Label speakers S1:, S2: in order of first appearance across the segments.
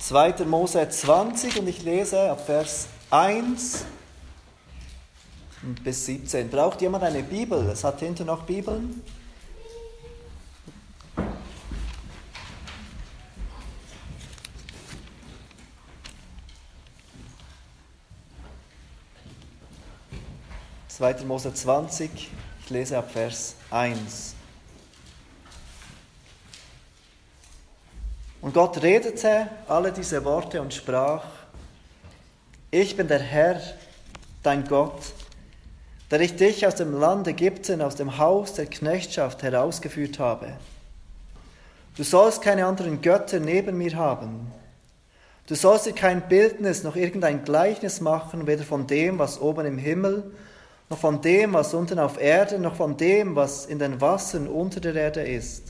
S1: 2. Mose 20 und ich lese ab Vers 1 bis 17. Braucht jemand eine Bibel? Es hat hinten noch Bibeln. Zweiter Mose 20, ich lese ab Vers 1. Und Gott redete alle diese Worte und sprach, ich bin der Herr, dein Gott, der ich dich aus dem Land Ägypten, aus dem Haus der Knechtschaft herausgeführt habe. Du sollst keine anderen Götter neben mir haben. Du sollst dir kein Bildnis noch irgendein Gleichnis machen, weder von dem, was oben im Himmel, noch von dem, was unten auf Erden, noch von dem, was in den Wassern unter der Erde ist.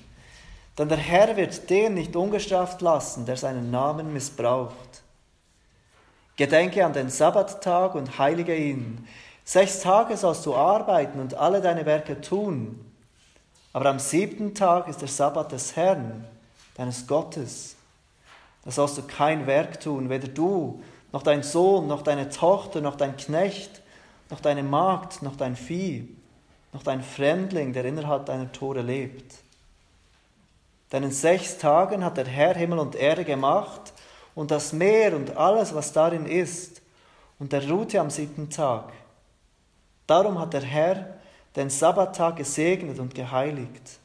S1: denn der Herr wird den nicht ungestraft lassen, der seinen Namen missbraucht. Gedenke an den Sabbattag und heilige ihn. Sechs Tage sollst du arbeiten und alle deine Werke tun. Aber am siebten Tag ist der Sabbat des Herrn, deines Gottes. Da sollst du kein Werk tun, weder du, noch dein Sohn, noch deine Tochter, noch dein Knecht, noch deine Magd, noch dein Vieh, noch dein Fremdling, der innerhalb deiner Tore lebt. Denn in sechs Tagen hat der Herr Himmel und Erde gemacht und das Meer und alles, was darin ist, und er ruhte am siebten Tag. Darum hat der Herr den Sabbattag gesegnet und geheiligt.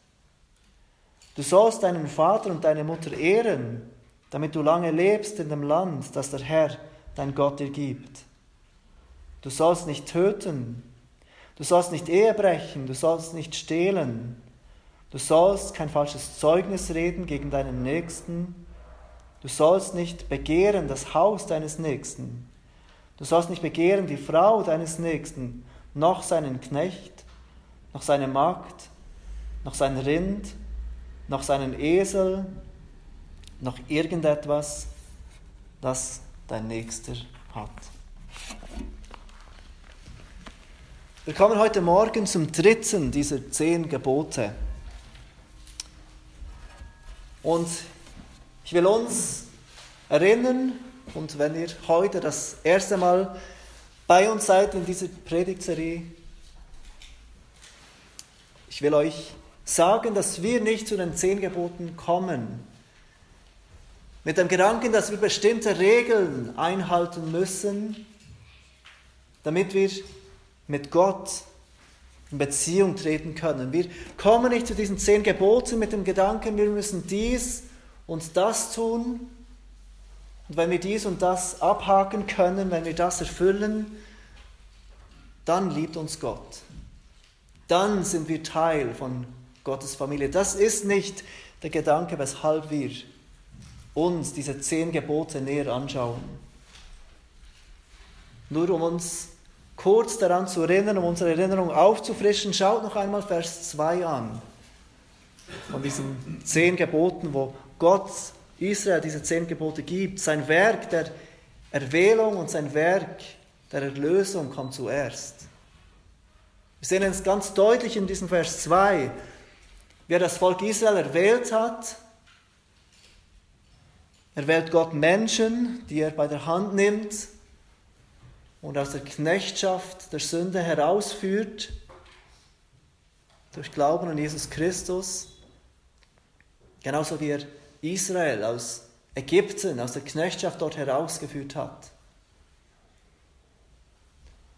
S1: Du sollst deinen Vater und deine Mutter ehren, damit du lange lebst in dem Land, das der Herr, dein Gott, dir gibt. Du sollst nicht töten, du sollst nicht Ehe brechen, du sollst nicht stehlen, Du sollst kein falsches Zeugnis reden gegen deinen Nächsten. Du sollst nicht begehren das Haus deines Nächsten. Du sollst nicht begehren die Frau deines Nächsten, noch seinen Knecht, noch seine Magd, noch sein Rind, noch seinen Esel, noch irgendetwas, das dein Nächster hat. Wir kommen heute Morgen zum dritten dieser zehn Gebote. Und ich will uns erinnern, und wenn ihr heute das erste Mal bei uns seid in dieser Predigtserie, ich will euch sagen, dass wir nicht zu den zehn Geboten kommen. Mit dem Gedanken, dass wir bestimmte Regeln einhalten müssen, damit wir mit Gott in Beziehung treten können. Wir kommen nicht zu diesen zehn Geboten mit dem Gedanken, wir müssen dies und das tun. Und wenn wir dies und das abhaken können, wenn wir das erfüllen, dann liebt uns Gott. Dann sind wir Teil von Gottes Familie. Das ist nicht der Gedanke, weshalb wir uns diese zehn Gebote näher anschauen. Nur um uns kurz daran zu erinnern, um unsere Erinnerung aufzufrischen, schaut noch einmal Vers 2 an. Von diesen zehn Geboten, wo Gott Israel diese zehn Gebote gibt. Sein Werk der Erwählung und sein Werk der Erlösung kommt zuerst. Wir sehen es ganz deutlich in diesem Vers 2, wer das Volk Israel erwählt hat. Er wählt Gott Menschen, die er bei der Hand nimmt und aus der Knechtschaft der Sünde herausführt, durch Glauben an Jesus Christus, genauso wie er Israel aus Ägypten, aus der Knechtschaft dort herausgeführt hat.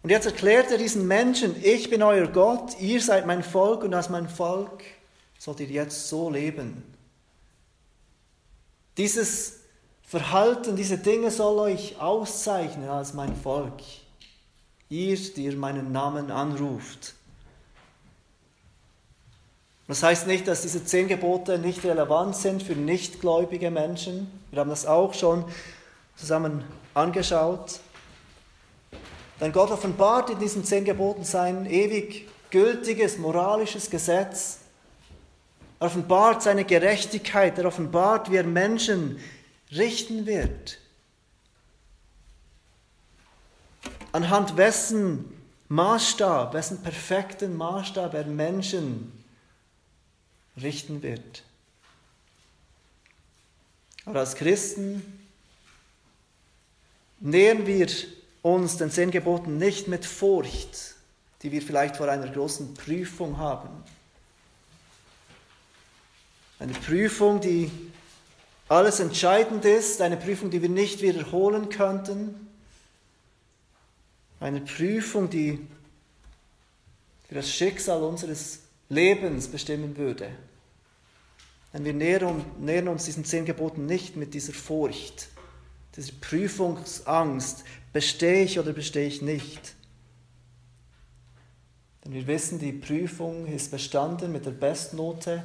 S1: Und jetzt erklärt er diesen Menschen, ich bin euer Gott, ihr seid mein Volk und als mein Volk sollt ihr jetzt so leben. Dieses Verhalten, diese Dinge soll euch auszeichnen als mein Volk. Ihr, die ihr meinen Namen anruft. Das heißt nicht, dass diese zehn Gebote nicht relevant sind für nichtgläubige Menschen. Wir haben das auch schon zusammen angeschaut. Denn Gott offenbart in diesen zehn Geboten sein ewig gültiges moralisches Gesetz. Er offenbart seine Gerechtigkeit, er offenbart, wie er Menschen richten wird. Anhand wessen Maßstab, wessen perfekten Maßstab er Menschen richten wird. Aber als Christen nähern wir uns den zehn Geboten nicht mit Furcht, die wir vielleicht vor einer großen Prüfung haben. Eine Prüfung, die alles entscheidend ist, eine Prüfung, die wir nicht wiederholen könnten, eine Prüfung, die das Schicksal unseres Lebens bestimmen würde. Denn wir nähern uns diesen zehn Geboten nicht mit dieser Furcht, dieser Prüfungsangst, bestehe ich oder bestehe ich nicht. Denn wir wissen, die Prüfung ist bestanden mit der Bestnote.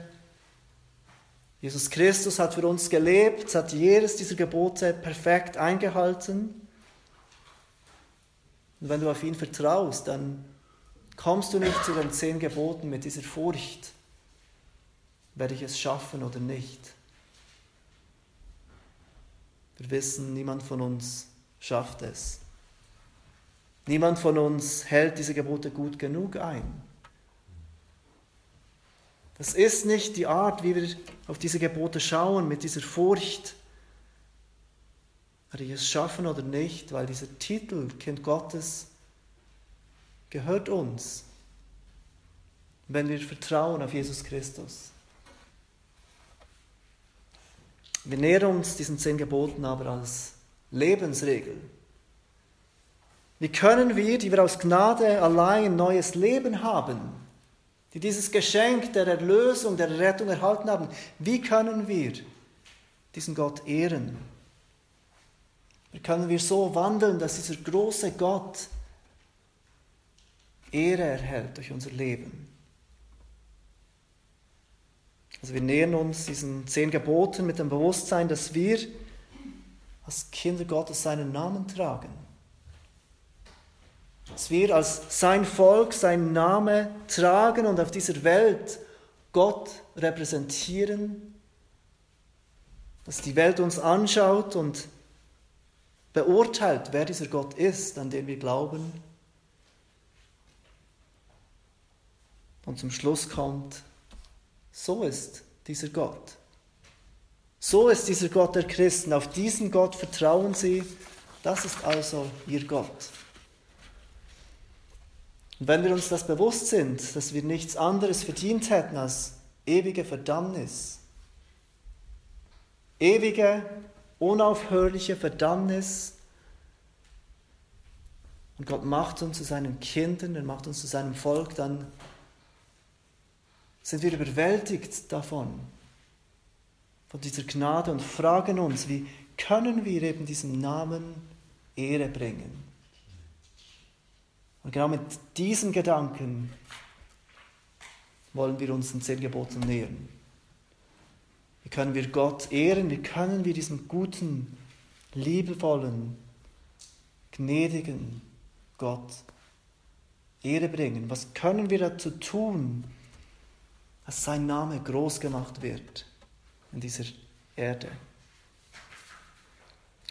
S1: Jesus Christus hat für uns gelebt, hat jedes dieser Gebote perfekt eingehalten. Und wenn du auf ihn vertraust, dann kommst du nicht zu den zehn Geboten mit dieser Furcht, werde ich es schaffen oder nicht. Wir wissen, niemand von uns schafft es. Niemand von uns hält diese Gebote gut genug ein. Das ist nicht die Art, wie wir auf diese Gebote schauen, mit dieser Furcht. Werde ich es schaffen oder nicht, weil dieser Titel, Kind Gottes, gehört uns, wenn wir vertrauen auf Jesus Christus. Wir nähern uns diesen zehn Geboten aber als Lebensregel. Wie können wir, die wir aus Gnade allein neues Leben haben, die dieses Geschenk der Erlösung, der Rettung erhalten haben, wie können wir diesen Gott ehren? Wie können wir so wandeln, dass dieser große Gott Ehre erhält durch unser Leben? Also wir nähern uns diesen zehn Geboten mit dem Bewusstsein, dass wir als Kinder Gottes seinen Namen tragen dass wir als sein Volk, sein Name tragen und auf dieser Welt Gott repräsentieren, dass die Welt uns anschaut und beurteilt, wer dieser Gott ist, an den wir glauben. Und zum Schluss kommt, so ist dieser Gott. So ist dieser Gott der Christen. Auf diesen Gott vertrauen sie. Das ist also ihr Gott. Und wenn wir uns das bewusst sind, dass wir nichts anderes verdient hätten als ewige Verdammnis, ewige, unaufhörliche Verdammnis, und Gott macht uns zu seinen Kindern, er macht uns zu seinem Volk, dann sind wir überwältigt davon, von dieser Gnade und fragen uns, wie können wir eben diesem Namen Ehre bringen? Und genau mit diesen Gedanken wollen wir uns den zehn Geboten nähern. Wie können wir Gott ehren? Wie können wir diesem guten, liebevollen, gnädigen Gott Ehre bringen? Was können wir dazu tun, dass sein Name groß gemacht wird in dieser Erde?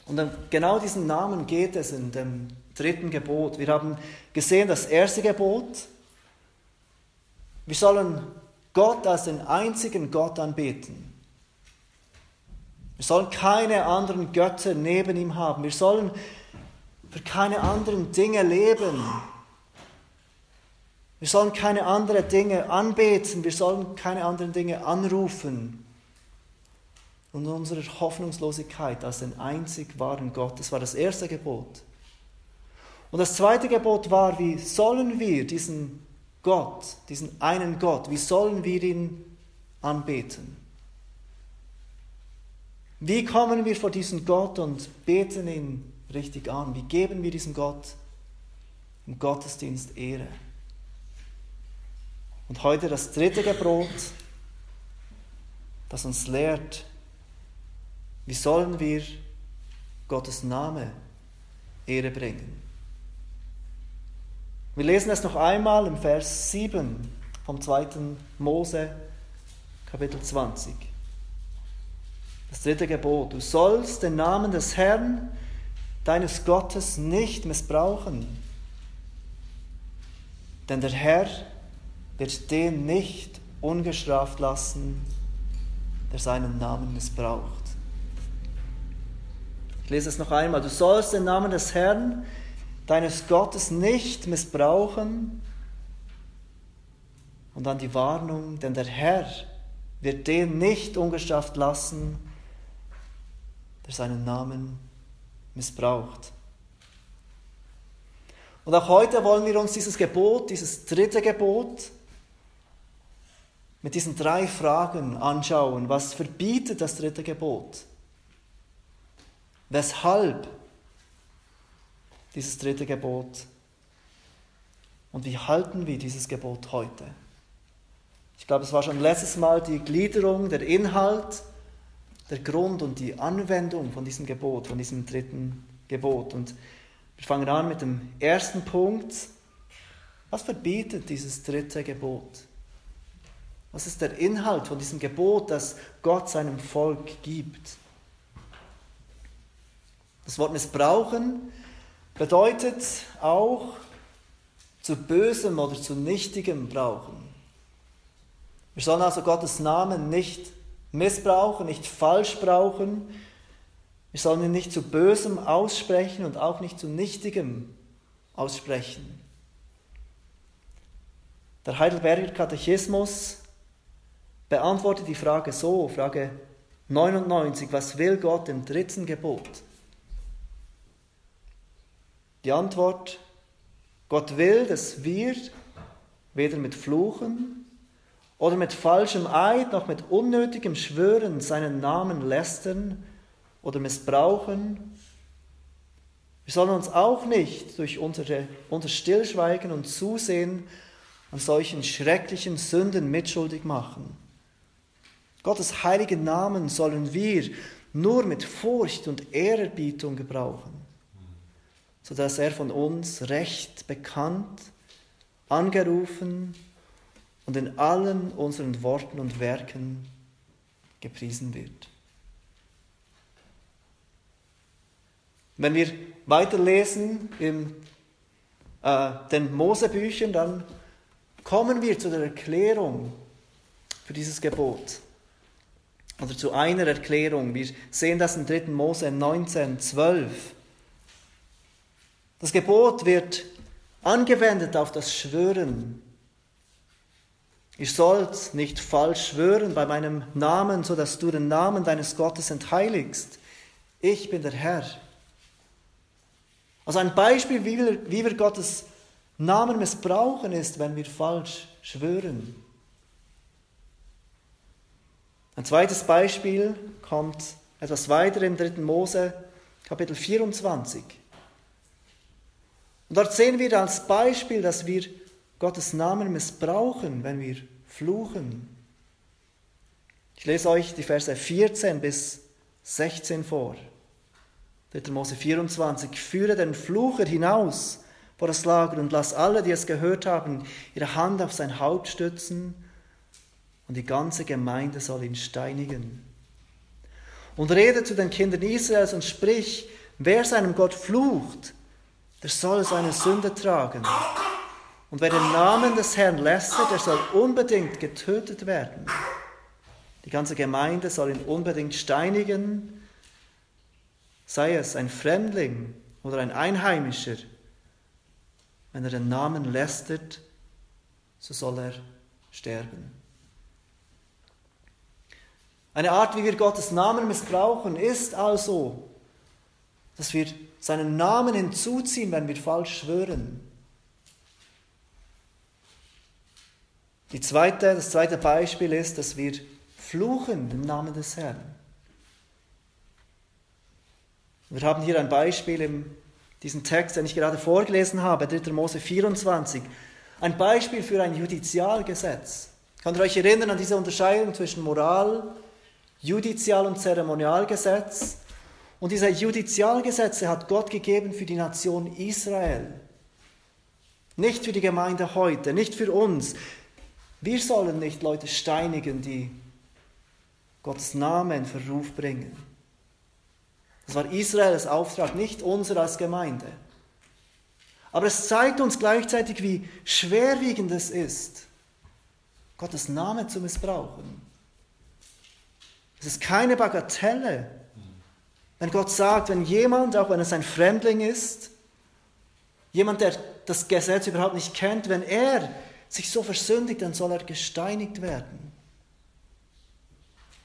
S1: Und um genau diesen Namen geht es in dem dritten Gebot. Wir haben gesehen, das erste Gebot, wir sollen Gott als den einzigen Gott anbeten. Wir sollen keine anderen Götter neben ihm haben. Wir sollen für keine anderen Dinge leben. Wir sollen keine anderen Dinge anbeten. Wir sollen keine anderen Dinge anrufen. Und unsere Hoffnungslosigkeit als den einzig wahren Gott, das war das erste Gebot. Und das zweite Gebot war, wie sollen wir diesen Gott, diesen einen Gott, wie sollen wir ihn anbeten? Wie kommen wir vor diesen Gott und beten ihn richtig an? Wie geben wir diesem Gott im Gottesdienst Ehre? Und heute das dritte Gebot, das uns lehrt, wie sollen wir Gottes Name Ehre bringen. Wir lesen es noch einmal im Vers 7 vom 2. Mose, Kapitel 20. Das dritte Gebot. Du sollst den Namen des Herrn, deines Gottes, nicht missbrauchen. Denn der Herr wird den nicht ungestraft lassen, der seinen Namen missbraucht. Ich lese es noch einmal. Du sollst den Namen des Herrn, deines Gottes nicht missbrauchen. Und dann die Warnung, denn der Herr wird den nicht ungestraft lassen, der seinen Namen missbraucht. Und auch heute wollen wir uns dieses Gebot, dieses dritte Gebot, mit diesen drei Fragen anschauen. Was verbietet das dritte Gebot? Weshalb dieses dritte Gebot? Und wie halten wir dieses Gebot heute? Ich glaube, es war schon letztes Mal die Gliederung, der Inhalt, der Grund und die Anwendung von diesem Gebot, von diesem dritten Gebot. Und wir fangen an mit dem ersten Punkt. Was verbietet dieses dritte Gebot? Was ist der Inhalt von diesem Gebot, das Gott seinem Volk gibt? Das Wort missbrauchen bedeutet auch zu bösem oder zu nichtigem brauchen. Wir sollen also Gottes Namen nicht missbrauchen, nicht falsch brauchen. Wir sollen ihn nicht zu bösem aussprechen und auch nicht zu nichtigem aussprechen. Der Heidelberger Katechismus beantwortet die Frage so, Frage 99, was will Gott im dritten Gebot? Die Antwort, Gott will, dass wir weder mit Fluchen oder mit falschem Eid noch mit unnötigem Schwören seinen Namen lästern oder missbrauchen. Wir sollen uns auch nicht durch unsere, unser Stillschweigen und Zusehen an solchen schrecklichen Sünden mitschuldig machen. Gottes heiligen Namen sollen wir nur mit Furcht und Ehrerbietung gebrauchen sodass er von uns recht bekannt, angerufen und in allen unseren Worten und Werken gepriesen wird. Wenn wir weiterlesen in äh, den Mosebüchern, dann kommen wir zu der Erklärung für dieses Gebot. Oder zu einer Erklärung. Wir sehen das im 3. Mose 19, 12. Das Gebot wird angewendet auf das Schwören. Ihr sollt nicht falsch schwören bei meinem Namen, so dass du den Namen deines Gottes entheiligst. Ich bin der Herr. Also ein Beispiel, wie wir, wie wir Gottes Namen missbrauchen, ist, wenn wir falsch schwören. Ein zweites Beispiel kommt etwas weiter im 3. Mose, Kapitel 24. Und dort sehen wir als Beispiel, dass wir Gottes Namen missbrauchen, wenn wir fluchen. Ich lese euch die Verse 14 bis 16 vor. 3. Mose 24. Führe den Flucher hinaus vor das Lager und lass alle, die es gehört haben, ihre Hand auf sein Haupt stützen und die ganze Gemeinde soll ihn steinigen. Und rede zu den Kindern Israels und sprich, wer seinem Gott flucht, der soll seine Sünde tragen. Und wer den Namen des Herrn lästert, der soll unbedingt getötet werden. Die ganze Gemeinde soll ihn unbedingt steinigen, sei es ein Fremdling oder ein Einheimischer. Wenn er den Namen lästert, so soll er sterben. Eine Art, wie wir Gottes Namen missbrauchen, ist also, dass wir seinen Namen hinzuziehen, wenn wir falsch schwören. Die zweite, das zweite Beispiel ist, dass wir fluchen im Namen des Herrn. Wir haben hier ein Beispiel in diesem Text, den ich gerade vorgelesen habe, 3. Mose 24. Ein Beispiel für ein Judizialgesetz. Könnt ihr euch erinnern an diese Unterscheidung zwischen Moral, Judizial und Zeremonialgesetz? Und diese Judizialgesetze hat Gott gegeben für die Nation Israel. Nicht für die Gemeinde heute, nicht für uns. Wir sollen nicht Leute steinigen, die Gottes Namen in Verruf bringen. Das war Israels Auftrag, nicht unser als Gemeinde. Aber es zeigt uns gleichzeitig, wie schwerwiegend es ist, Gottes Namen zu missbrauchen. Es ist keine Bagatelle, wenn Gott sagt, wenn jemand, auch wenn es ein Fremdling ist, jemand, der das Gesetz überhaupt nicht kennt, wenn er sich so versündigt, dann soll er gesteinigt werden.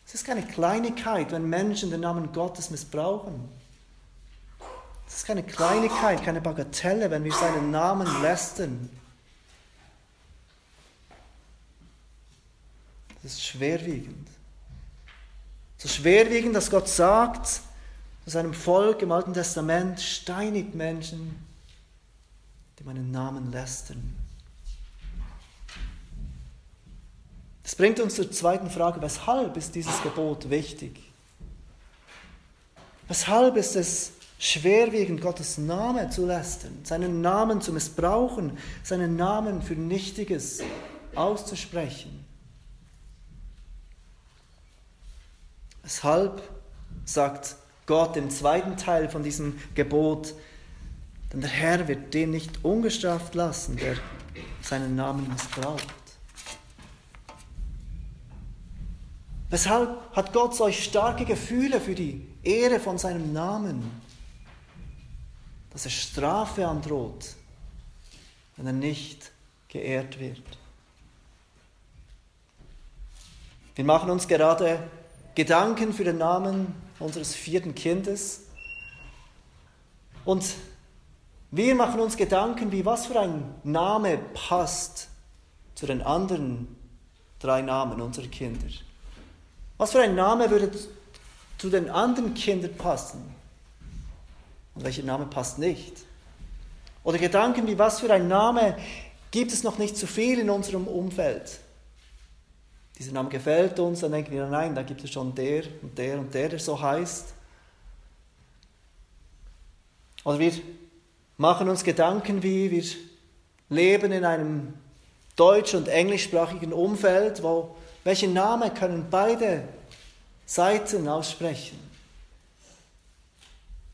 S1: Es ist keine Kleinigkeit, wenn Menschen den Namen Gottes missbrauchen. Es ist keine Kleinigkeit, keine Bagatelle, wenn wir seinen Namen lästern. Das ist schwerwiegend. So schwerwiegend, dass Gott sagt seinem Volk im Alten Testament, steinigt Menschen, die meinen Namen lästern. Das bringt uns zur zweiten Frage, weshalb ist dieses Gebot wichtig? Weshalb ist es schwerwiegend, Gottes Namen zu lästern, seinen Namen zu missbrauchen, seinen Namen für Nichtiges auszusprechen? Weshalb sagt Gott im zweiten Teil von diesem Gebot, denn der Herr wird den nicht ungestraft lassen, der seinen Namen missbraucht. Weshalb hat Gott solch starke Gefühle für die Ehre von seinem Namen, dass er Strafe androht, wenn er nicht geehrt wird? Wir machen uns gerade Gedanken für den Namen unseres vierten Kindes und wir machen uns Gedanken, wie was für ein Name passt zu den anderen drei Namen unserer Kinder. Was für ein Name würde zu den anderen Kindern passen? Und welcher Name passt nicht? Oder Gedanken wie, was für ein Name gibt es noch nicht zu viel in unserem Umfeld? Dieser Name gefällt uns, dann denken wir, nein, da gibt es schon der und der und der, der so heißt. Oder wir machen uns Gedanken wie, wir leben in einem deutsch- und englischsprachigen Umfeld, wo welchen Namen können beide Seiten aussprechen?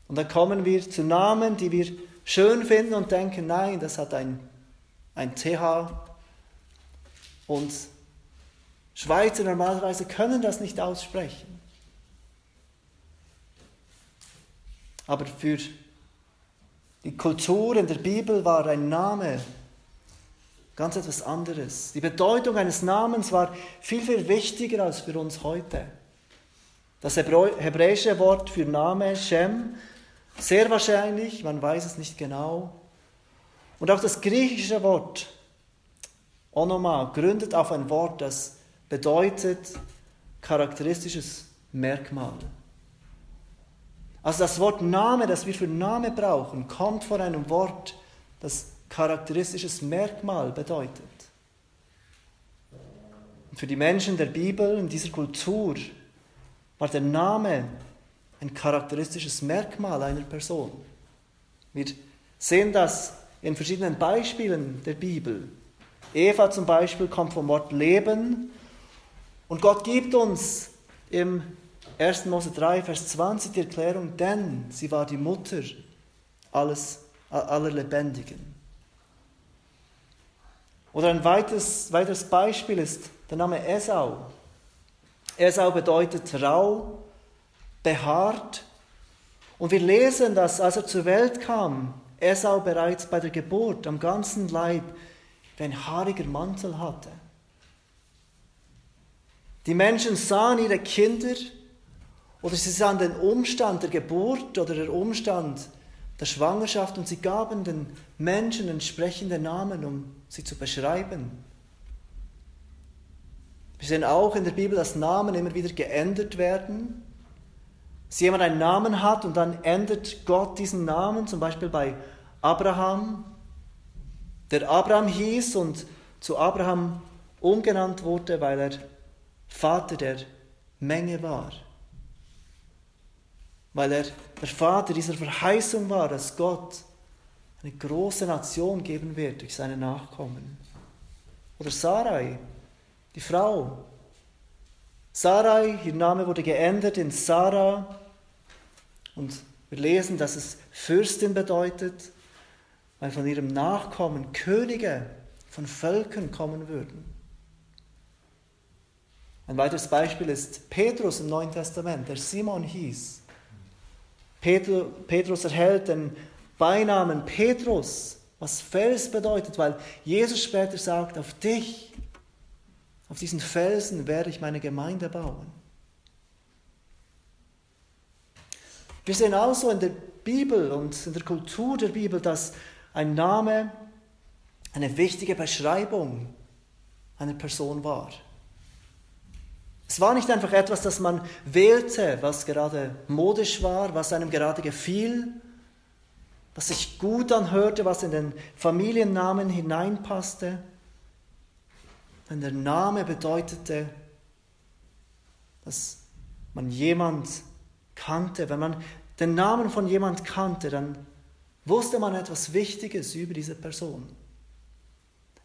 S1: Und dann kommen wir zu Namen, die wir schön finden und denken, nein, das hat ein, ein TH. Und Schweizer normalerweise können das nicht aussprechen. Aber für die Kultur in der Bibel war ein Name Ganz etwas anderes. Die Bedeutung eines Namens war viel, viel wichtiger als für uns heute. Das hebräische Wort für Name, Shem, sehr wahrscheinlich, man weiß es nicht genau. Und auch das griechische Wort, Onoma, gründet auf ein Wort, das bedeutet charakteristisches Merkmal. Also das Wort Name, das wir für Name brauchen, kommt von einem Wort, das charakteristisches Merkmal bedeutet. Und für die Menschen der Bibel in dieser Kultur war der Name ein charakteristisches Merkmal einer Person. Wir sehen das in verschiedenen Beispielen der Bibel. Eva zum Beispiel kommt vom Wort Leben und Gott gibt uns im 1. Mose 3, Vers 20 die Erklärung, denn sie war die Mutter alles, aller Lebendigen. Oder ein weiteres, weiteres Beispiel ist der Name Esau. Esau bedeutet rau, behaart. Und wir lesen, dass als er zur Welt kam, Esau bereits bei der Geburt am ganzen Leib ein haariger Mantel hatte. Die Menschen sahen ihre Kinder oder sie sahen den Umstand der Geburt oder der Umstand der Schwangerschaft und sie gaben den Menschen entsprechende Namen, um sie zu beschreiben. Wir sehen auch in der Bibel, dass Namen immer wieder geändert werden. Dass jemand einen Namen hat und dann ändert Gott diesen Namen, zum Beispiel bei Abraham, der Abraham hieß und zu Abraham umgenannt wurde, weil er Vater der Menge war. weil er der Vater dieser Verheißung war, dass Gott eine große Nation geben wird durch seine Nachkommen. Oder Sarai, die Frau. Sarai, ihr Name wurde geändert in Sarah und wir lesen, dass es Fürstin bedeutet, weil von ihrem Nachkommen Könige von Völkern kommen würden. Ein weiteres Beispiel ist Petrus im Neuen Testament, der Simon hieß. Petrus erhält den Beinamen Petrus, was Fels bedeutet, weil Jesus später sagt, auf dich, auf diesen Felsen werde ich meine Gemeinde bauen. Wir sehen auch so in der Bibel und in der Kultur der Bibel, dass ein Name eine wichtige Beschreibung einer Person war. Es war nicht einfach etwas, das man wählte, was gerade modisch war, was einem gerade gefiel, was sich gut anhörte, was in den Familiennamen hineinpasste. Denn der Name bedeutete, dass man jemand kannte. Wenn man den Namen von jemand kannte, dann wusste man etwas Wichtiges über diese Person.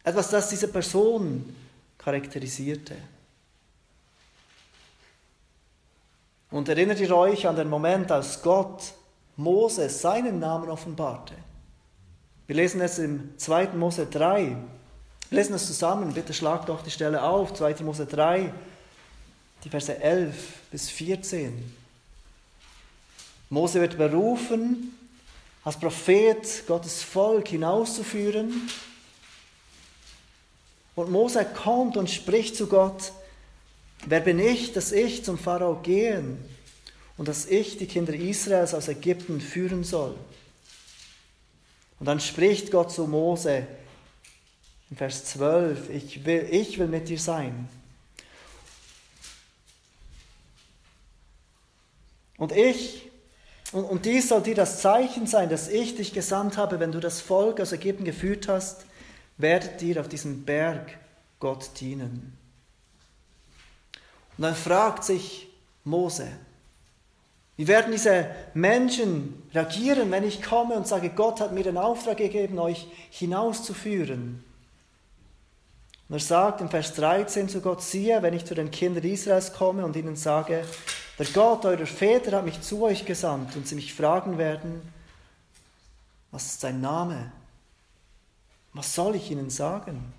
S1: Etwas, das diese Person charakterisierte. Und erinnert ihr euch an den Moment, als Gott Moses seinen Namen offenbarte? Wir lesen es im 2. Mose 3. Wir lesen es zusammen, bitte schlagt doch die Stelle auf, 2. Mose 3, die Verse 11 bis 14. Mose wird berufen, als Prophet Gottes Volk hinauszuführen. Und Mose kommt und spricht zu Gott, Wer bin ich, dass ich zum Pharao gehen und dass ich die Kinder Israels aus Ägypten führen soll? Und dann spricht Gott zu Mose in Vers 12, ich will, ich will mit dir sein. Und ich, und, und dies soll dir das Zeichen sein, dass ich dich gesandt habe, wenn du das Volk aus Ägypten geführt hast, werdet dir auf diesem Berg Gott dienen. Und dann fragt sich Mose, wie werden diese Menschen reagieren, wenn ich komme und sage, Gott hat mir den Auftrag gegeben, euch hinauszuführen? Und er sagt in Vers 13 zu Gott, siehe, wenn ich zu den Kindern Israels komme und ihnen sage, der Gott eurer Väter hat mich zu euch gesandt und sie mich fragen werden, was ist dein Name? Was soll ich ihnen sagen?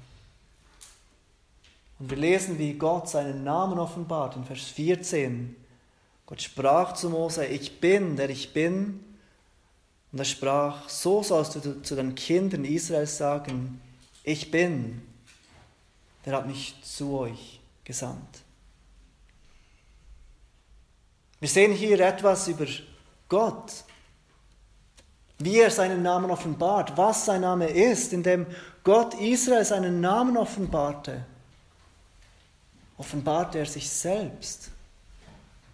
S1: Und wir lesen, wie Gott seinen Namen offenbart in Vers 14. Gott sprach zu Mose, ich bin, der ich bin. Und er sprach, so sollst du zu den Kindern Israels sagen, ich bin, der hat mich zu euch gesandt. Wir sehen hier etwas über Gott, wie er seinen Namen offenbart, was sein Name ist, indem Gott Israel seinen Namen offenbarte offenbarte er sich selbst.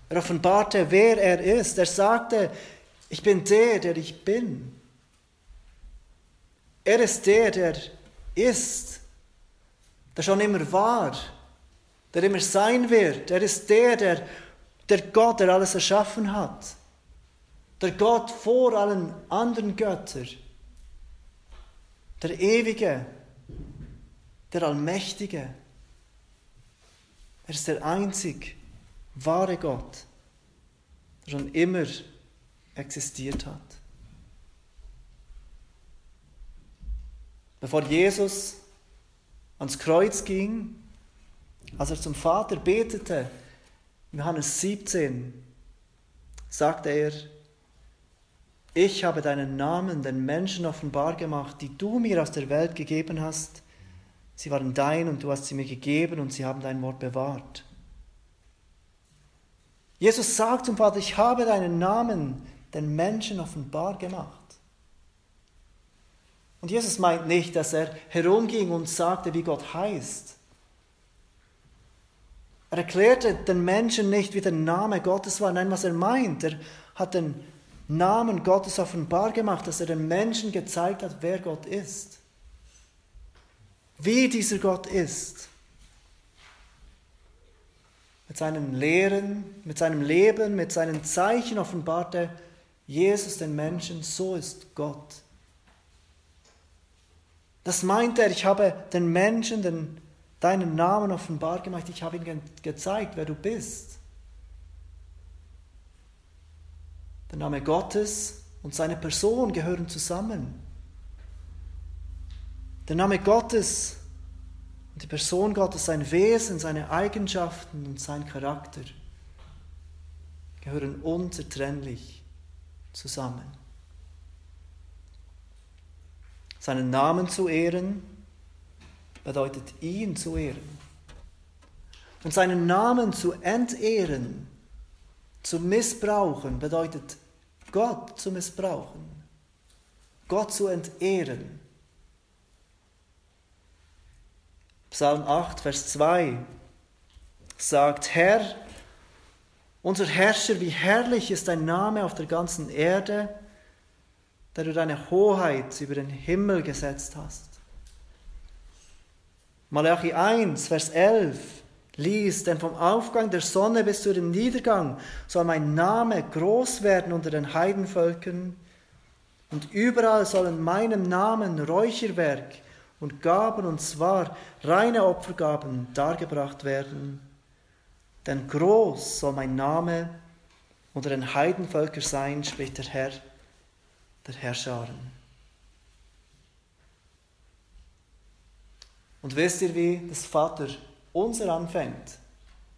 S1: Er offenbarte, wer er ist. Er sagte, ich bin der, der ich bin. Er ist der, der ist, der schon immer war, der immer sein wird. Er ist der, der, der Gott, der alles erschaffen hat. Der Gott vor allen anderen Göttern. Der Ewige, der Allmächtige. Er ist der einzig wahre Gott, der schon immer existiert hat. Bevor Jesus ans Kreuz ging, als er zum Vater betete, Johannes 17, sagte er, ich habe deinen Namen den Menschen offenbar gemacht, die du mir aus der Welt gegeben hast, Sie waren dein und du hast sie mir gegeben und sie haben dein Wort bewahrt. Jesus sagt zum Vater, ich habe deinen Namen den Menschen offenbar gemacht. Und Jesus meint nicht, dass er herumging und sagte, wie Gott heißt. Er erklärte den Menschen nicht, wie der Name Gottes war. Nein, was er meint. Er hat den Namen Gottes offenbar gemacht, dass er den Menschen gezeigt hat, wer Gott ist wie dieser Gott ist. mit seinen Lehren, mit seinem Leben, mit seinen Zeichen offenbarte Jesus den Menschen, so ist Gott. Das meint er, ich habe den Menschen den, deinen Namen offenbar gemacht, ich habe ihnen gezeigt, wer du bist. Der Name Gottes und seine Person gehören zusammen. Der Name Gottes und die Person Gottes, sein Wesen, seine Eigenschaften und sein Charakter gehören unzertrennlich zusammen. Seinen Namen zu ehren bedeutet ihn zu ehren. Und seinen Namen zu entehren, zu missbrauchen, bedeutet Gott zu missbrauchen, Gott zu entehren. Psalm 8, Vers 2 sagt, Herr, unser Herrscher, wie herrlich ist dein Name auf der ganzen Erde, der du deine Hoheit über den Himmel gesetzt hast. Malachi 1, Vers 11 liest, denn vom Aufgang der Sonne bis zu dem Niedergang soll mein Name groß werden unter den Heidenvölkern und überall sollen meinem Namen Räucherwerk und Gaben, und zwar reine Opfergaben, dargebracht werden. Denn groß soll mein Name unter den Heidenvölkern sein, spricht der Herr, der Herrscharen. Und wisst ihr, wie das Vater unser anfängt?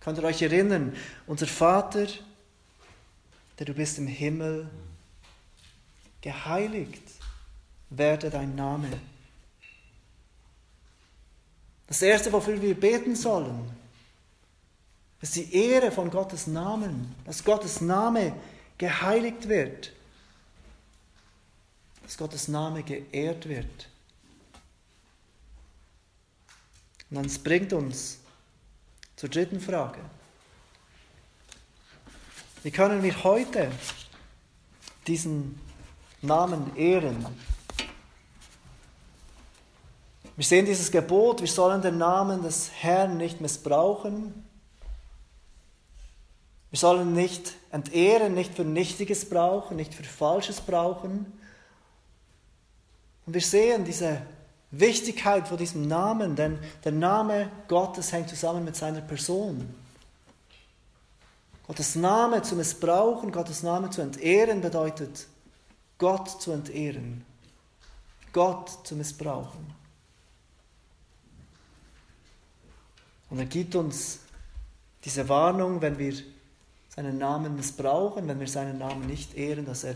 S1: Könnt ihr euch erinnern? Unser Vater, der du bist im Himmel, geheiligt werde dein Name. Das Erste, wofür wir beten sollen, ist die Ehre von Gottes Namen, dass Gottes Name geheiligt wird, dass Gottes Name geehrt wird. Und das bringt uns zur dritten Frage. Wie können wir heute diesen Namen ehren? Wir sehen dieses Gebot, wir sollen den Namen des Herrn nicht missbrauchen. Wir sollen nicht entehren, nicht für Nichtiges brauchen, nicht für Falsches brauchen. Und wir sehen diese Wichtigkeit von diesem Namen, denn der Name Gottes hängt zusammen mit seiner Person. Gottes Name zu missbrauchen, Gottes Name zu entehren, bedeutet Gott zu entehren, Gott zu missbrauchen. Und er gibt uns diese Warnung, wenn wir seinen Namen missbrauchen, wenn wir seinen Namen nicht ehren, dass er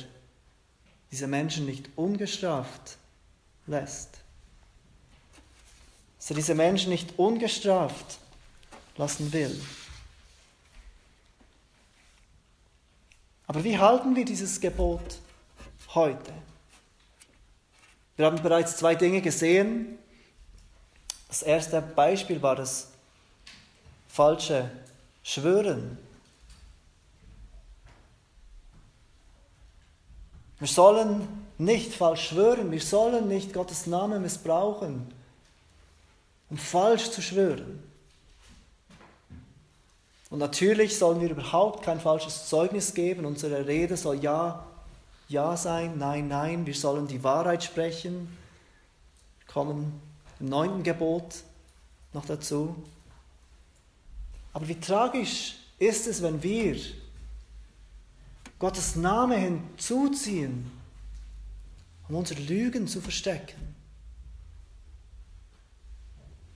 S1: diese Menschen nicht ungestraft lässt. Dass er diese Menschen nicht ungestraft lassen will. Aber wie halten wir dieses Gebot heute? Wir haben bereits zwei Dinge gesehen. Das erste Beispiel war das falsche Schwören. Wir sollen nicht falsch schwören, wir sollen nicht Gottes Namen missbrauchen, um falsch zu schwören. Und natürlich sollen wir überhaupt kein falsches Zeugnis geben. Unsere Rede soll ja, ja sein, nein, nein. Wir sollen die Wahrheit sprechen. Wir kommen im neunten Gebot noch dazu. Aber wie tragisch ist es, wenn wir Gottes Name hinzuziehen, um unsere Lügen zu verstecken.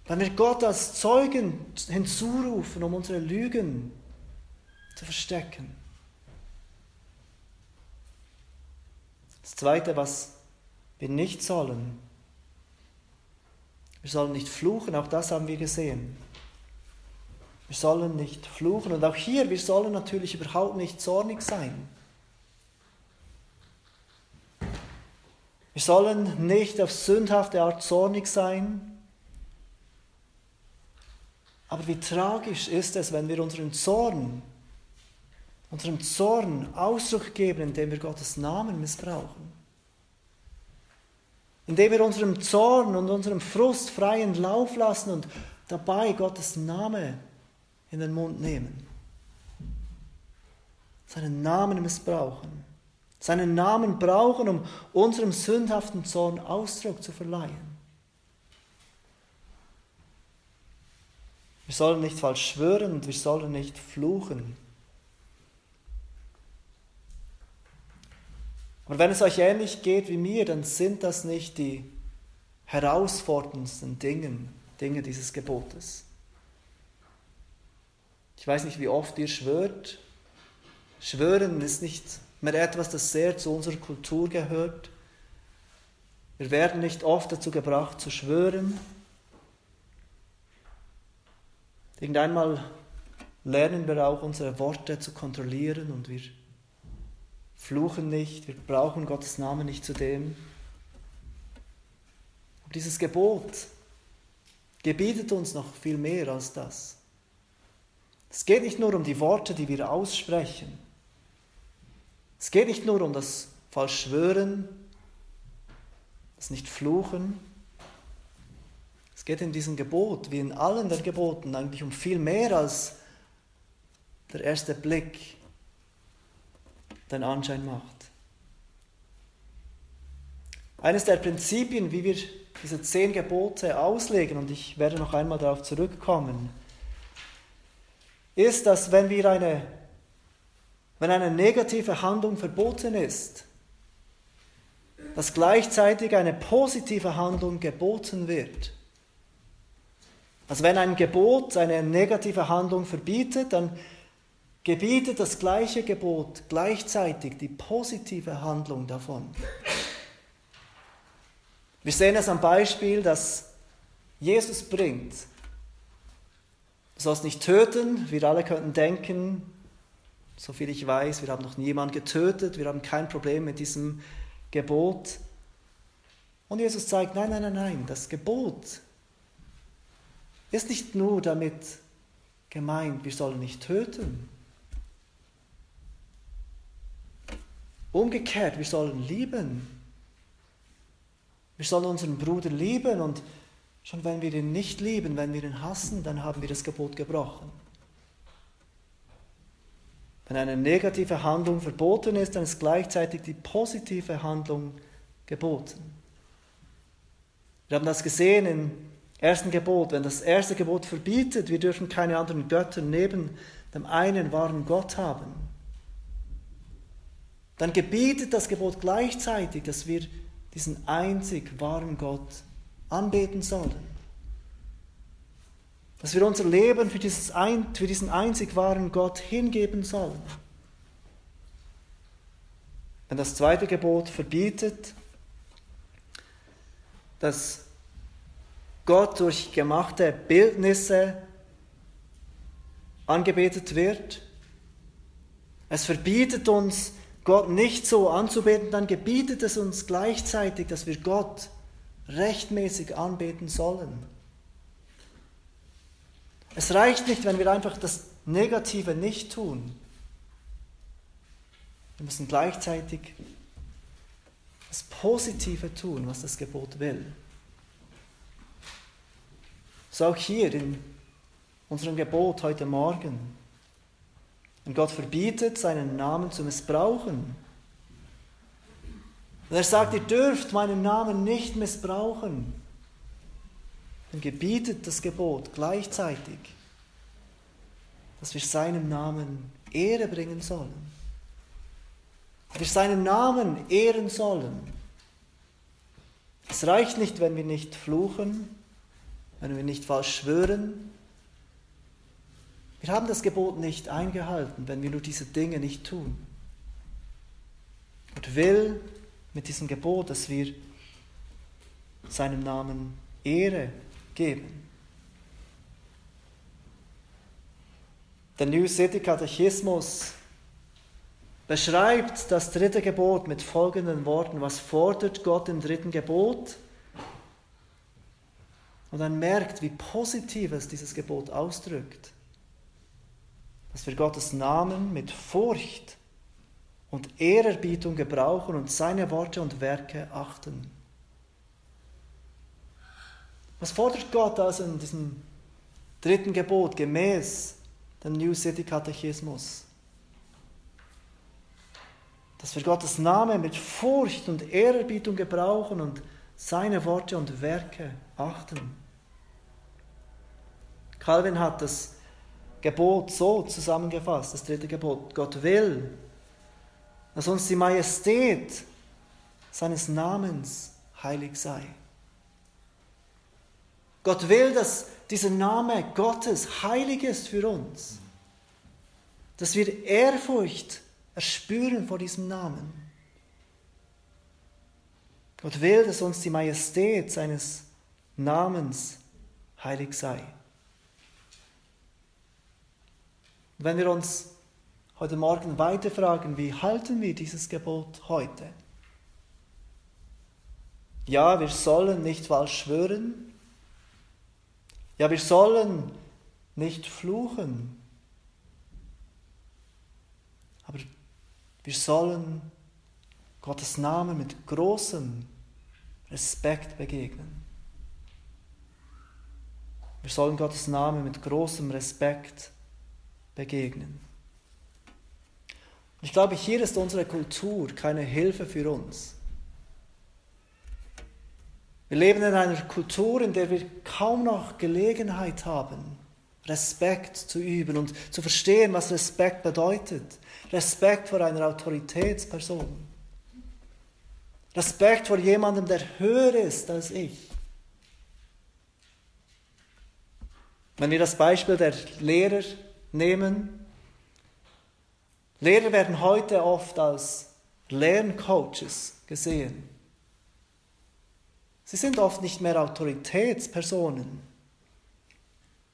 S1: Wenn wir Gott als Zeugen hinzurufen, um unsere Lügen zu verstecken. Das Zweite, was wir nicht sollen, wir sollen nicht fluchen, auch das haben wir gesehen. Wir sollen nicht fluchen. Und auch hier, wir sollen natürlich überhaupt nicht zornig sein. Wir sollen nicht auf sündhafte Art zornig sein. Aber wie tragisch ist es, wenn wir unseren Zorn, unserem Zorn Ausdruck geben, indem wir Gottes Namen missbrauchen. Indem wir unserem Zorn und unserem Frust freien Lauf lassen und dabei Gottes Name in den Mund nehmen, seinen Namen missbrauchen, seinen Namen brauchen, um unserem sündhaften Zorn Ausdruck zu verleihen. Wir sollen nicht falsch schwören und wir sollen nicht fluchen. Aber wenn es euch ähnlich geht wie mir, dann sind das nicht die herausforderndsten Dinge, Dinge dieses Gebotes. Ich weiß nicht, wie oft ihr schwört. Schwören ist nicht mehr etwas, das sehr zu unserer Kultur gehört. Wir werden nicht oft dazu gebracht zu schwören. Irgendeinmal lernen wir auch unsere Worte zu kontrollieren und wir fluchen nicht, wir brauchen Gottes Namen nicht zu dem. Aber dieses Gebot gebietet uns noch viel mehr als das. Es geht nicht nur um die Worte, die wir aussprechen. Es geht nicht nur um das falsch Schwören, das Nicht-Fluchen. Es geht in diesem Gebot, wie in allen der Geboten, eigentlich um viel mehr als der erste Blick den Anschein macht. Eines der Prinzipien, wie wir diese zehn Gebote auslegen, und ich werde noch einmal darauf zurückkommen, ist, dass wenn wir eine, wenn eine negative Handlung verboten ist, dass gleichzeitig eine positive Handlung geboten wird. Also wenn ein Gebot eine negative Handlung verbietet, dann gebietet das gleiche Gebot gleichzeitig die positive Handlung davon. Wir sehen es am Beispiel, dass Jesus bringt. Du sollst nicht töten. Wir alle könnten denken, soviel ich weiß, wir haben noch niemanden getötet, wir haben kein Problem mit diesem Gebot. Und Jesus zeigt, nein, nein, nein, nein, das Gebot ist nicht nur damit gemeint, wir sollen nicht töten. Umgekehrt, wir sollen lieben. Wir sollen unseren Bruder lieben und schon wenn wir ihn nicht lieben, wenn wir ihn hassen, dann haben wir das Gebot gebrochen. Wenn eine negative Handlung verboten ist, dann ist gleichzeitig die positive Handlung geboten. Wir haben das gesehen im ersten Gebot. Wenn das erste Gebot verbietet, wir dürfen keine anderen Götter neben dem einen wahren Gott haben, dann gebietet das Gebot gleichzeitig, dass wir diesen einzig wahren Gott anbeten sollen. Dass wir unser Leben für, dieses für diesen einzig wahren Gott hingeben sollen. Wenn das zweite Gebot verbietet, dass Gott durch gemachte Bildnisse angebetet wird, es verbietet uns, Gott nicht so anzubeten, dann gebietet es uns gleichzeitig, dass wir Gott rechtmäßig anbeten sollen. Es reicht nicht, wenn wir einfach das Negative nicht tun. Wir müssen gleichzeitig das Positive tun, was das Gebot will. So auch hier in unserem Gebot heute Morgen. Und Gott verbietet, seinen Namen zu missbrauchen. Und er sagt, ihr dürft meinen Namen nicht missbrauchen. Dann gebietet das Gebot gleichzeitig, dass wir seinem Namen Ehre bringen sollen. Dass wir seinen Namen ehren sollen. Es reicht nicht, wenn wir nicht fluchen, wenn wir nicht falsch schwören, wir haben das Gebot nicht eingehalten, wenn wir nur diese Dinge nicht tun. Gott will mit diesem Gebot, dass wir seinem Namen Ehre geben. Der New City Katechismus beschreibt das dritte Gebot mit folgenden Worten. Was fordert Gott im dritten Gebot? Und dann merkt, wie positiv es dieses Gebot ausdrückt dass wir Gottes Namen mit Furcht und Ehrerbietung gebrauchen und seine Worte und Werke achten. Was fordert Gott also in diesem dritten Gebot gemäß dem New City Katechismus. Dass wir Gottes Name mit Furcht und Ehrerbietung gebrauchen und seine Worte und Werke achten. Calvin hat das Gebot so zusammengefasst, das dritte Gebot. Gott will, dass uns die Majestät seines Namens heilig sei. Gott will, dass dieser Name Gottes heilig ist für uns. Dass wir Ehrfurcht erspüren vor diesem Namen. Gott will, dass uns die Majestät seines Namens heilig sei. Wenn wir uns heute Morgen weiter fragen, wie halten wir dieses Gebot heute? Ja, wir sollen nicht falsch schwören, ja, wir sollen nicht fluchen, aber wir sollen Gottes Namen mit großem Respekt begegnen. Wir sollen Gottes Namen mit großem Respekt begegnen. Ich glaube, hier ist unsere Kultur keine Hilfe für uns. Wir leben in einer Kultur, in der wir kaum noch Gelegenheit haben, Respekt zu üben und zu verstehen, was Respekt bedeutet. Respekt vor einer Autoritätsperson. Respekt vor jemandem, der höher ist als ich. Wenn wir das Beispiel der Lehrer nehmen, Lehrer werden heute oft als Lerncoaches gesehen. Sie sind oft nicht mehr Autoritätspersonen.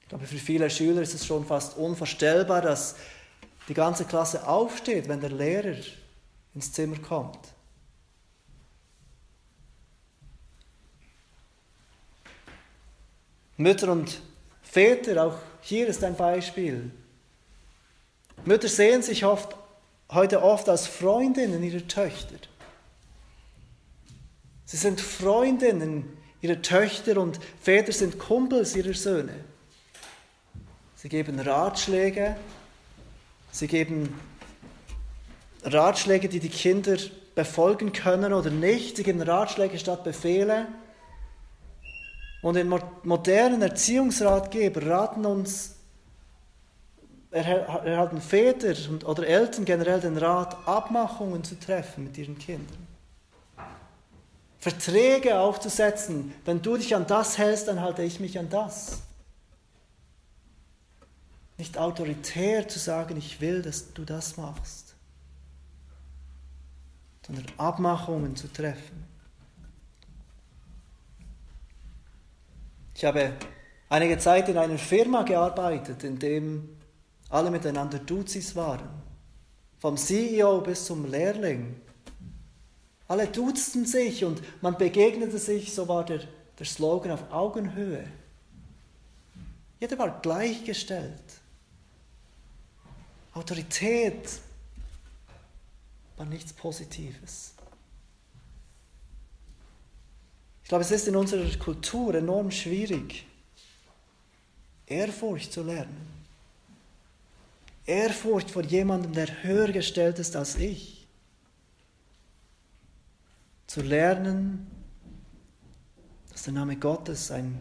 S1: Ich glaube, für viele Schüler ist es schon fast unvorstellbar, dass die ganze Klasse aufsteht, wenn der Lehrer ins Zimmer kommt. Mütter und Väter, auch hier ist ein Beispiel. Mütter sehen sich oft, heute oft als Freundinnen ihrer Töchter. Sie sind Freundinnen ihrer Töchter und Väter sind Kumpels ihrer Söhne. Sie geben Ratschläge, sie geben Ratschläge, die die Kinder befolgen können oder nicht. Sie geben Ratschläge statt Befehle. Und in modernen Erziehungsratgeber raten uns, erhalten Väter oder Eltern generell den Rat, Abmachungen zu treffen mit ihren Kindern. Verträge aufzusetzen. Wenn du dich an das hältst, dann halte ich mich an das. Nicht autoritär zu sagen, ich will, dass du das machst, sondern Abmachungen zu treffen. Ich habe einige Zeit in einer Firma gearbeitet, in dem alle miteinander Duzis waren. Vom CEO bis zum Lehrling. Alle duzten sich und man begegnete sich, so war der, der Slogan auf Augenhöhe. Jeder war gleichgestellt. Autorität war nichts Positives. Ich glaube, es ist in unserer Kultur enorm schwierig, Ehrfurcht zu lernen. Ehrfurcht vor jemandem, der höher gestellt ist als ich. Zu lernen, dass der Name Gottes ein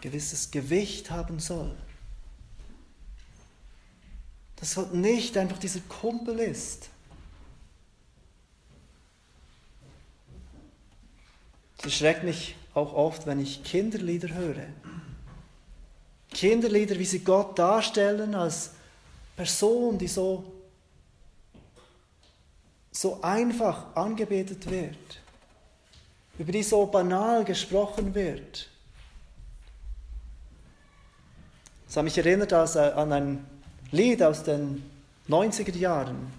S1: gewisses Gewicht haben soll. Dass Gott nicht einfach dieser Kumpel ist, Es erschreckt mich auch oft, wenn ich Kinderlieder höre. Kinderlieder, wie sie Gott darstellen als Person, die so, so einfach angebetet wird, über die so banal gesprochen wird. Das hat mich erinnert an ein Lied aus den 90er Jahren.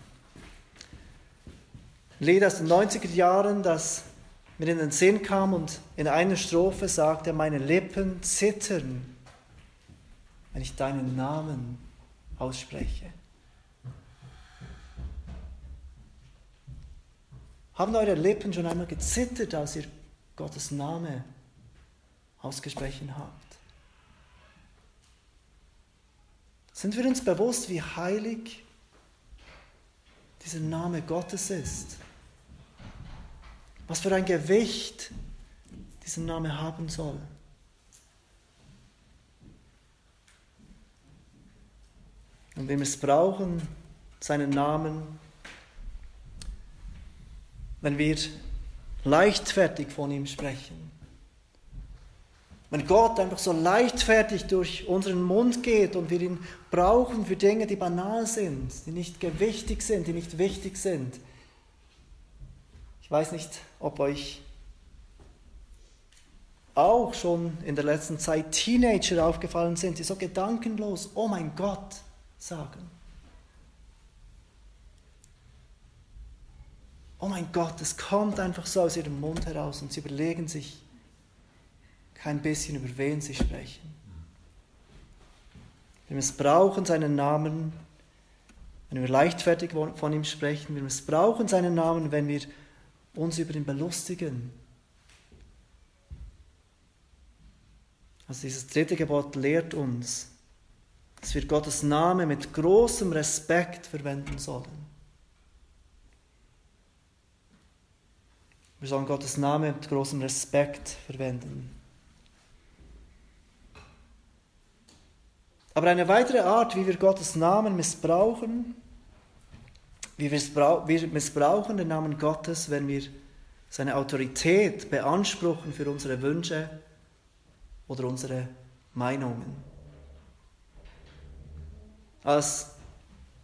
S1: Ein Lied aus den 90er Jahren, das mir in den Sinn kam und in einer Strophe sagte, meine Lippen zittern, wenn ich deinen Namen ausspreche. Haben eure Lippen schon einmal gezittert, als ihr Gottes Name ausgesprochen habt? Sind wir uns bewusst, wie heilig dieser Name Gottes ist? Was für ein Gewicht dieser Name haben soll? Und wir missbrauchen seinen Namen, wenn wir leichtfertig von ihm sprechen. Wenn Gott einfach so leichtfertig durch unseren Mund geht und wir ihn brauchen für Dinge, die banal sind, die nicht gewichtig sind, die nicht wichtig sind. Ich weiß nicht, ob euch auch schon in der letzten Zeit Teenager aufgefallen sind, die so gedankenlos, oh mein Gott, sagen. Oh mein Gott, es kommt einfach so aus ihrem Mund heraus und sie überlegen sich kein bisschen, über wen sie sprechen. Wir missbrauchen seinen Namen, wenn wir leichtfertig von ihm sprechen. Wir missbrauchen seinen Namen, wenn wir uns über ihn belustigen. Also dieses dritte Gebot lehrt uns, dass wir Gottes Name mit großem Respekt verwenden sollen. Wir sollen Gottes Name mit großem Respekt verwenden. Aber eine weitere Art, wie wir Gottes Namen missbrauchen, wie wir missbrauchen den Namen Gottes, wenn wir seine Autorität beanspruchen für unsere Wünsche oder unsere Meinungen. Als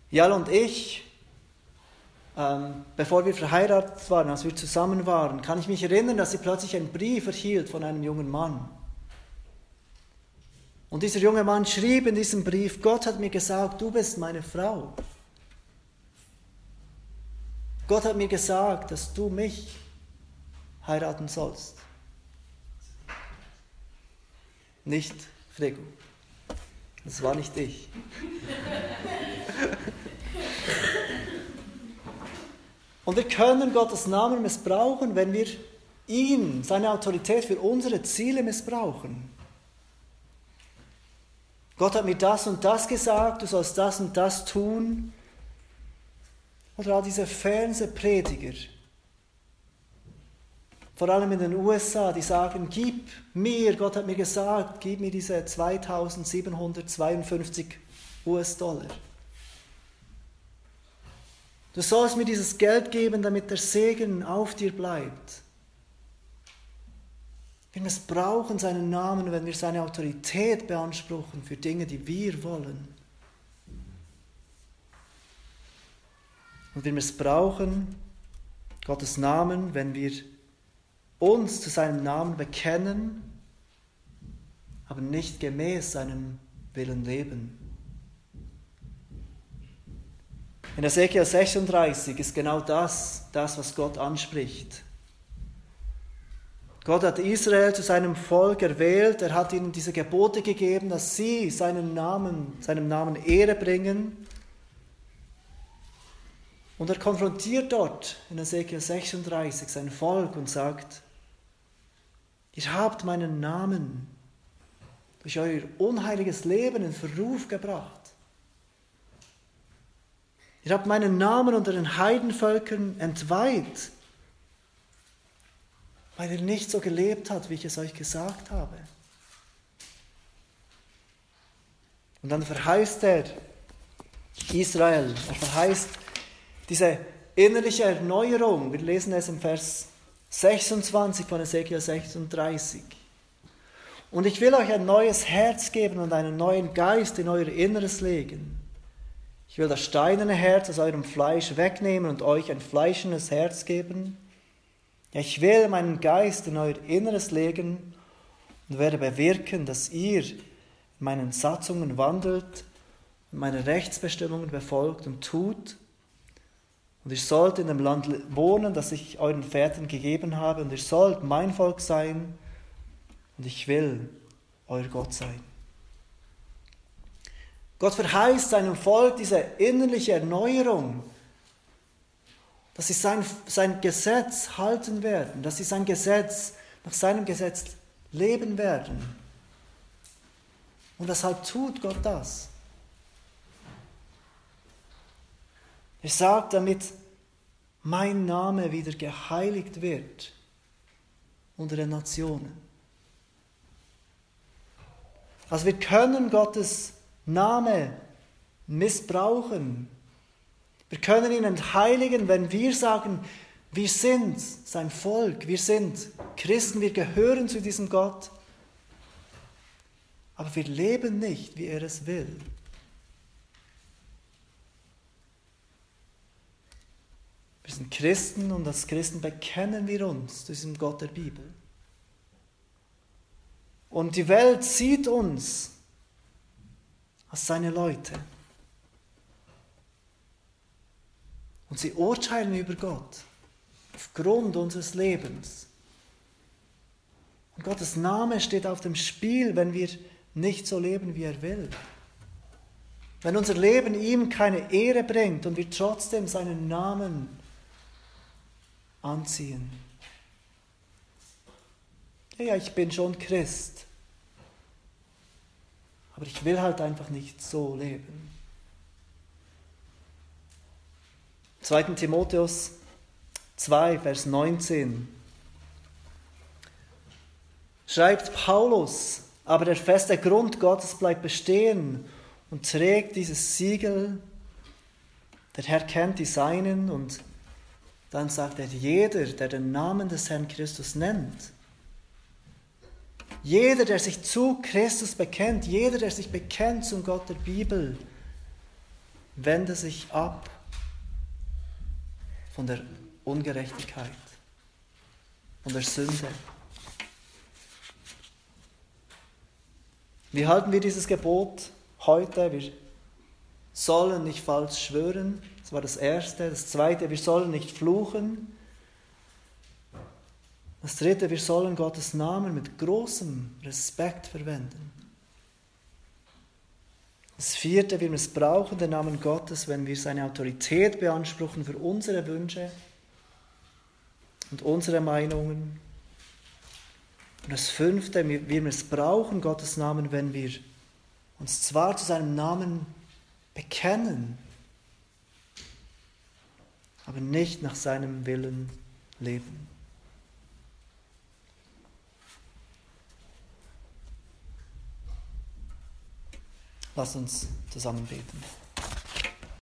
S1: Jal und ich, ähm, bevor wir verheiratet waren, als wir zusammen waren, kann ich mich erinnern, dass sie plötzlich einen Brief erhielt von einem jungen Mann. Und dieser junge Mann schrieb in diesem Brief, Gott hat mir gesagt, du bist meine Frau. Gott hat mir gesagt, dass du mich heiraten sollst. Nicht Frego. Das war nicht ich. Und wir können Gottes Namen missbrauchen, wenn wir ihn, seine Autorität für unsere Ziele missbrauchen. Gott hat mir das und das gesagt, du sollst das und das tun. Oder all diese Fernsehprediger, vor allem in den USA, die sagen, gib mir, Gott hat mir gesagt, gib mir diese 2752 US-Dollar. Du sollst mir dieses Geld geben, damit der Segen auf dir bleibt. Wir missbrauchen seinen Namen, wenn wir seine Autorität beanspruchen für Dinge, die wir wollen. Und wir missbrauchen Gottes Namen, wenn wir uns zu seinem Namen bekennen, aber nicht gemäß seinem Willen leben. In Ezekiel 36 ist genau das, das, was Gott anspricht. Gott hat Israel zu seinem Volk erwählt, er hat ihnen diese Gebote gegeben, dass sie seinen Namen, seinem Namen Ehre bringen. Und er konfrontiert dort in Ezekiel 36 sein Volk und sagt, ihr habt meinen Namen durch euer unheiliges Leben in Verruf gebracht. Ihr habt meinen Namen unter den Heidenvölkern entweiht weil er nicht so gelebt hat, wie ich es euch gesagt habe. Und dann verheißt er Israel, er verheißt diese innerliche Erneuerung. Wir lesen es im Vers 26 von Ezekiel 36. Und ich will euch ein neues Herz geben und einen neuen Geist in euer Inneres legen. Ich will das steinerne Herz aus eurem Fleisch wegnehmen und euch ein fleischendes Herz geben. Ich will meinen Geist in euer Inneres legen und werde bewirken, dass ihr in meinen Satzungen wandelt meine Rechtsbestimmungen befolgt und tut. Und ihr sollt in dem Land wohnen, das ich euren Vätern gegeben habe, und ihr sollt mein Volk sein, und ich will euer Gott sein. Gott verheißt seinem Volk diese innerliche Erneuerung, dass sie sein, sein Gesetz halten werden, dass sie sein Gesetz, nach seinem Gesetz leben werden. Und weshalb tut Gott das? Er sagt, damit mein Name wieder geheiligt wird unter den Nationen. Also wir können Gottes Name missbrauchen. Wir können ihn entheiligen, wenn wir sagen, wir sind sein Volk, wir sind Christen, wir gehören zu diesem Gott. Aber wir leben nicht, wie er es will. Wir sind Christen und als Christen bekennen wir uns zu diesem Gott der Bibel. Und die Welt sieht uns als seine Leute. Und sie urteilen über Gott aufgrund unseres Lebens. Und Gottes Name steht auf dem Spiel, wenn wir nicht so leben, wie er will. Wenn unser Leben ihm keine Ehre bringt und wir trotzdem seinen Namen anziehen. Ja, ich bin schon Christ, aber ich will halt einfach nicht so leben. 2. Timotheus 2, Vers 19 schreibt Paulus, aber der feste Grund Gottes bleibt bestehen und trägt dieses Siegel. Der Herr kennt die Seinen und dann sagt er, jeder, der den Namen des Herrn Christus nennt, jeder, der sich zu Christus bekennt, jeder, der sich bekennt zum Gott der Bibel, wende sich ab von der Ungerechtigkeit, von der Sünde. Wie halten wir dieses Gebot heute? Wir sollen nicht falsch schwören. Das war das Erste. Das Zweite, wir sollen nicht fluchen. Das Dritte, wir sollen Gottes Namen mit großem Respekt verwenden. Das Vierte, wir missbrauchen den Namen Gottes, wenn wir seine Autorität beanspruchen für unsere Wünsche und unsere Meinungen. Und das Fünfte, wir missbrauchen Gottes Namen, wenn wir uns zwar zu seinem Namen bekennen, aber nicht nach seinem Willen leben. Lass uns zusammen beten.